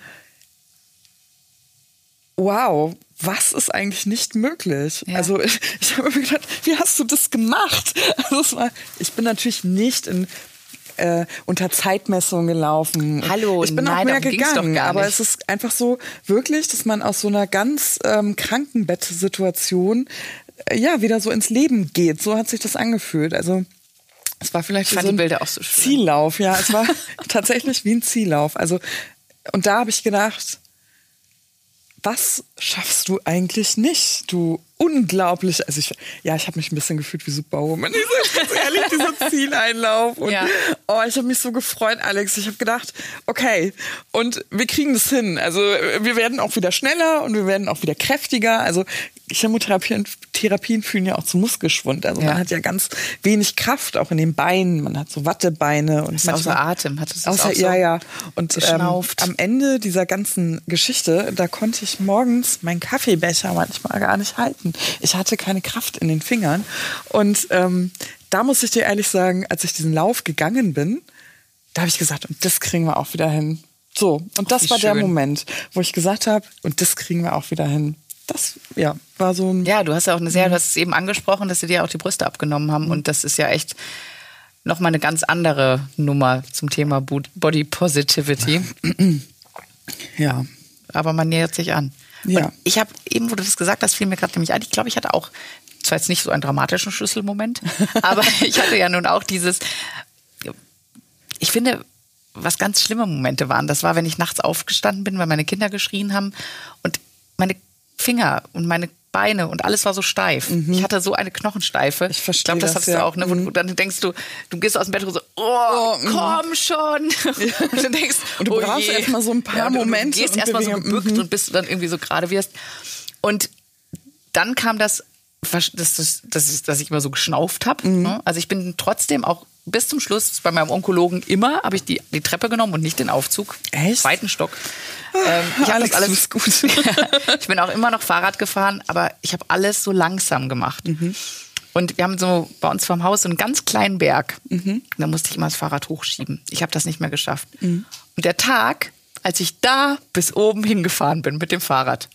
wow, was ist eigentlich nicht möglich? Ja. Also ich, ich habe mir gedacht, wie hast du das gemacht? Also es war, ich bin natürlich nicht in äh, unter Zeitmessung gelaufen. Hallo, ich bin nein, auch mehr gegangen, aber es ist einfach so wirklich, dass man aus so einer ganz ähm, Krankenbettsituation äh, ja wieder so ins Leben geht. So hat sich das angefühlt. Also es war vielleicht Ich so ein so. Ziellauf. Ja, es war tatsächlich wie ein Ziellauf. Also und da habe ich gedacht, was schaffst du eigentlich nicht? Du unglaublich, also ich, ja, ich habe mich ein bisschen gefühlt wie Superwoman. Ich sag ganz ehrlich, dieser Zieleinlauf. Und Ja. oh, ich habe mich so gefreut, Alex. Ich habe gedacht, okay, und wir kriegen das hin. Also wir werden auch wieder schneller und wir werden auch wieder kräftiger. Also Chemotherapien Therapien führen ja auch zu Muskelschwund. Also Ja. man hat ja ganz wenig Kraft auch in den Beinen. Man hat so Wattebeine und Ist außer Atem. Du das Außer, auch so ja, ja. Und ähm, am Ende dieser ganzen Geschichte, da konnte ich morgens meinen Kaffeebecher manchmal gar nicht halten. Ich hatte keine Kraft in den Fingern. Und ähm, da muss ich dir ehrlich sagen, als ich diesen Lauf gegangen bin, da habe ich gesagt, und das kriegen wir auch wieder hin. So, und das wie war der schön. Moment, wo ich gesagt habe, und das kriegen wir auch wieder hin. Das, ja, war so ein Ja, du hast ja auch eine sehr, du hast es eben angesprochen, dass sie dir auch die Brüste abgenommen haben. Und das ist ja echt nochmal eine ganz andere Nummer zum Thema Bo- Body Positivity. ja. Aber man nähert sich an. Ja. Und ich habe eben, wo du das gesagt hast, fiel mir gerade nämlich ein, ich glaube, ich hatte auch, zwar jetzt nicht so einen dramatischen Schlüsselmoment, aber ich hatte ja nun auch dieses, ich finde, was ganz schlimme Momente waren, das war, wenn ich nachts aufgestanden bin, weil meine Kinder geschrien haben und meine Finger und meine Beine und alles war so steif. Ich hatte so eine Knochensteife. Mhm. Ich verstehe glaube, das, das, hattest du ja. auch, ne? Wo du, dann denkst du, du gehst aus dem Bett und so, oh, mhm. komm schon. Und du denkst, Und du oh brauchst je. erst mal so ein paar und du- Momente Du gehst und erstmal so gebückt Mhm. und bis du dann irgendwie so gerade wirst. Und dann kam das, das, das, das dass ich immer so geschnauft habe. Mhm. Ne? Also ich bin trotzdem auch bis zum Schluss bei meinem Onkologen immer habe ich die, die Treppe genommen und nicht den Aufzug. Echt? Zweiten Stock. Ähm, ich habe alles gut. ich bin auch immer noch Fahrrad gefahren, aber ich habe alles so langsam gemacht. Mhm. Und wir haben so bei uns vorm Haus so einen ganz kleinen Berg. Mhm. Da musste ich immer das Fahrrad hochschieben. Ich habe das nicht mehr geschafft. Und der Tag, als ich da bis oben hingefahren bin mit dem Fahrrad,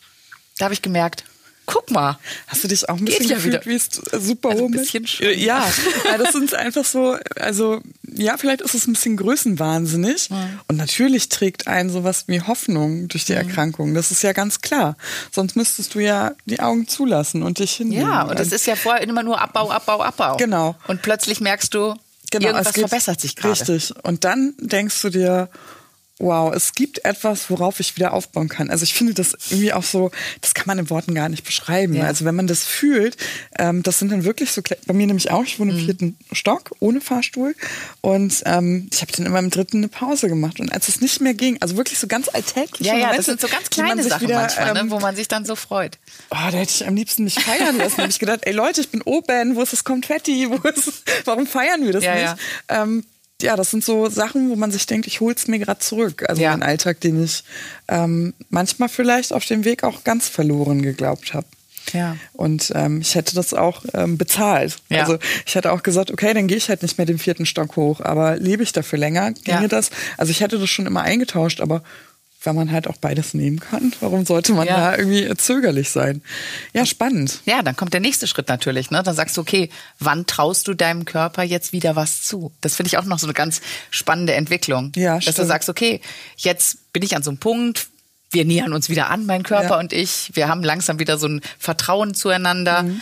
da habe ich gemerkt, guck mal, Hast du dich auch ein bisschen ja gefühlt wieder. wie es- äh, Superwoman? Also ein bisschen schon. Äh, Ja, das sind einfach so, also ja, vielleicht ist es ein bisschen größenwahnsinnig. Und natürlich trägt einen sowas wie Hoffnung durch die Erkrankung. Das ist ja ganz klar. Sonst müsstest du ja die Augen zulassen und dich hinlegen. ja, und das ist ja vorher immer nur Abbau, Abbau, Abbau. Genau. Und plötzlich merkst du, Genau, irgendwas es geht- verbessert sich gerade. Richtig. Und dann denkst du dir, wow, es gibt etwas, worauf ich wieder aufbauen kann. Also ich finde das irgendwie auch so, das kann man in Worten gar nicht beschreiben. Ja. Also wenn man das fühlt, ähm, das sind dann wirklich so, bei mir nämlich auch, ich wohne im mhm. vierten Stock ohne Fahrstuhl und ähm, ich habe dann immer im dritten eine Pause gemacht und als es nicht mehr ging, also wirklich so ganz alltäglich. Ja, ja, Momente, das sind so ganz kleine Sachen wieder, manchmal, ne, ähm, ne, wo man sich dann so freut. Oh, da hätte ich am liebsten mich feiern lassen. da habe ich gedacht, ey Leute, ich bin Oben, wo ist das Konfetti, wo ist, warum feiern wir das ja, nicht? Ja. Ja, das sind so Sachen, wo man sich denkt, ich hol's mir gerade zurück. Also ja. mein Alltag, den ich ähm, manchmal vielleicht auf dem Weg auch ganz verloren geglaubt habe. Ja. Und ähm, ich hätte das auch ähm, bezahlt. Ja. Also ich hätte auch gesagt, okay, dann gehe ich halt nicht mehr den vierten Stock hoch, aber lebe ich dafür länger, ginge ja. das. Also ich hätte das schon immer eingetauscht, aber weil man halt auch beides nehmen kann. Warum sollte man ja. da irgendwie zögerlich sein? Ja, spannend. Ja, dann kommt der nächste Schritt natürlich. Ne? Dann sagst du, okay, wann traust du deinem Körper jetzt wieder was zu? Das finde ich auch noch so eine ganz spannende Entwicklung. Ja, Dass stimmt. du sagst, okay, jetzt bin ich an so einem Punkt, wir nähern uns wieder an, mein Körper ja. und ich. Wir haben langsam wieder so ein Vertrauen zueinander. Mhm.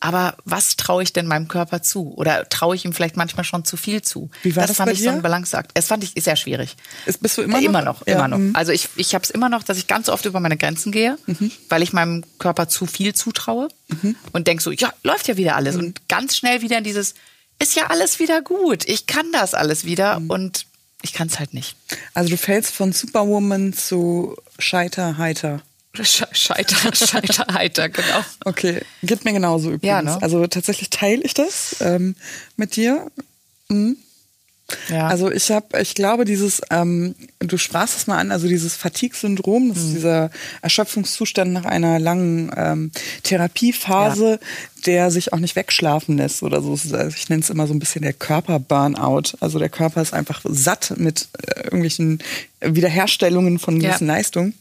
Aber was traue ich denn meinem Körper zu? Oder traue ich ihm vielleicht manchmal schon zu viel zu? Wie war das, das fand ich dir? so ein Balanceakt. Es fand ich sehr schwierig. Ist, bist du immer noch? Immer noch, ja. immer noch. Mhm. Also ich, ich habe es immer noch, dass ich ganz oft über meine Grenzen gehe, mhm. weil ich meinem Körper zu viel zutraue mhm. und denk so, ja, läuft ja wieder alles. Mhm. Und ganz schnell wieder in dieses, ist ja alles wieder gut. Ich kann das alles wieder mhm. und ich kann es halt nicht. Also du fällst von Superwoman zu Scheiter, Heiter. Scheiter, Scheiterheiter, genau. Okay, geht mir genauso übrigens. Ja, ne? Also tatsächlich teile ich das ähm, mit dir. Mhm. Ja. Also ich habe, ich glaube, dieses, ähm, du sprachst es mal an, also dieses Fatigue-Syndrom, das mhm. ist dieser Erschöpfungszustand nach einer langen ähm, Therapiephase, ja. der sich auch nicht wegschlafen lässt oder so. Also ich nenne es immer so ein bisschen der Körper-Burnout. Also der Körper ist einfach satt mit äh, irgendwelchen Wiederherstellungen von gewissen ja. Leistungen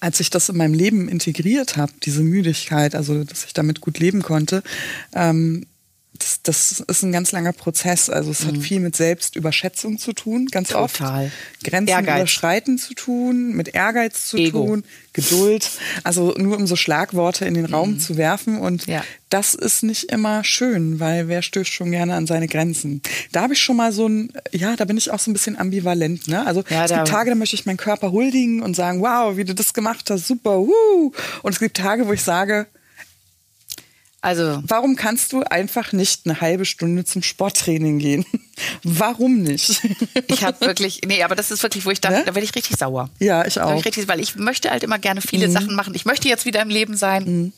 als ich das in meinem Leben integriert habe, diese Müdigkeit, also dass ich damit gut leben konnte, ähm, das, das ist ein ganz langer Prozess. Also es mhm. hat viel mit Selbstüberschätzung zu tun, ganz Total. oft. Grenzen Ehrgeiz. überschreiten zu tun, mit Ehrgeiz zu Ego. tun, Geduld. Also nur um so Schlagworte in den mhm. Raum zu werfen. Und ja. das ist nicht immer schön, weil wer stößt schon gerne an seine Grenzen. Da habe ich schon mal so ein, ja, da bin ich auch so ein bisschen ambivalent. Ne? Also ja, es gibt Tage, da möchte ich meinen Körper huldigen und sagen, wow, wie du das gemacht hast, super, wuh. Und es gibt Tage, wo ich sage, also, warum kannst du einfach nicht eine halbe Stunde zum Sporttraining gehen? warum nicht? ich habe wirklich, nee, aber das ist wirklich, wo ich dachte, ne? da werde ich richtig sauer. Ja, ich auch. Ich richtig, weil ich möchte halt immer gerne viele mhm. Sachen machen. Ich möchte jetzt wieder im Leben sein. Mhm.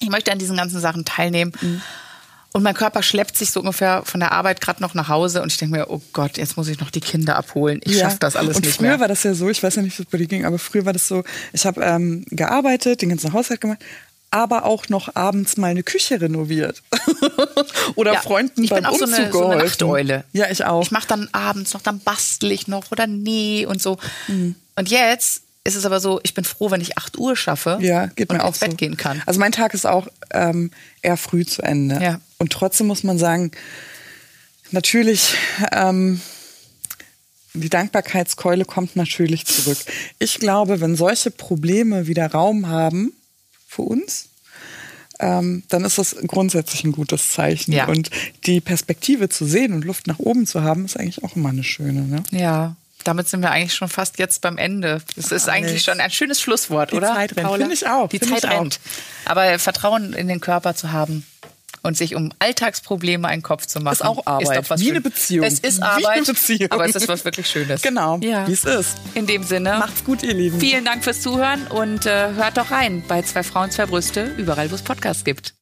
Ich möchte an diesen ganzen Sachen teilnehmen. Mhm. Und mein Körper schleppt sich so ungefähr von der Arbeit gerade noch nach Hause und ich denke mir, oh Gott, jetzt muss ich noch die Kinder abholen. Ich ja. schaffe das alles und nicht früher mehr. war das ja so, ich weiß ja nicht, wie es bei dir ging, aber früher war das so, ich habe ähm, gearbeitet, den ganzen Haushalt gemacht aber auch noch abends mal eine Küche renoviert. oder ja, Freunden ich beim bin auch Umzug so eine, so eine Nachteule. Ja, ich auch. Ich mache dann abends noch, dann bastel ich noch oder nee und so. Mhm. Und jetzt ist es aber so, ich bin froh, wenn ich 8 Uhr schaffe ja, geht mir und auch ins Bett so. gehen kann. Also mein Tag ist auch ähm, eher früh zu Ende. Ja. Und trotzdem muss man sagen, natürlich... Ähm, die Dankbarkeitskeule kommt natürlich zurück. Ich glaube, wenn solche Probleme wieder Raum haben, für uns, ähm, dann ist das grundsätzlich ein gutes Zeichen. Ja. Und die Perspektive zu sehen und Luft nach oben zu haben, ist eigentlich auch immer eine schöne. Ne? Ja. Damit sind wir eigentlich schon fast jetzt beim Ende. Das ist eigentlich schon ein schönes Schlusswort, die oder? Die Zeit rennt, finde ich auch. Die Zeit rennt. Aber Vertrauen in den Körper zu haben, und sich um Alltagsprobleme einen Kopf zu machen. Ist auch Arbeit. Ist Wie eine Beziehung. Es ist Arbeit, Wie eine Beziehung. aber es ist was wirklich Schönes. Genau, ja. wie es ist. In dem Sinne. Macht's gut, ihr Lieben. Vielen Dank fürs Zuhören und äh, hört doch rein bei Zwei Frauen, zwei Brüste, überall, wo es Podcasts gibt.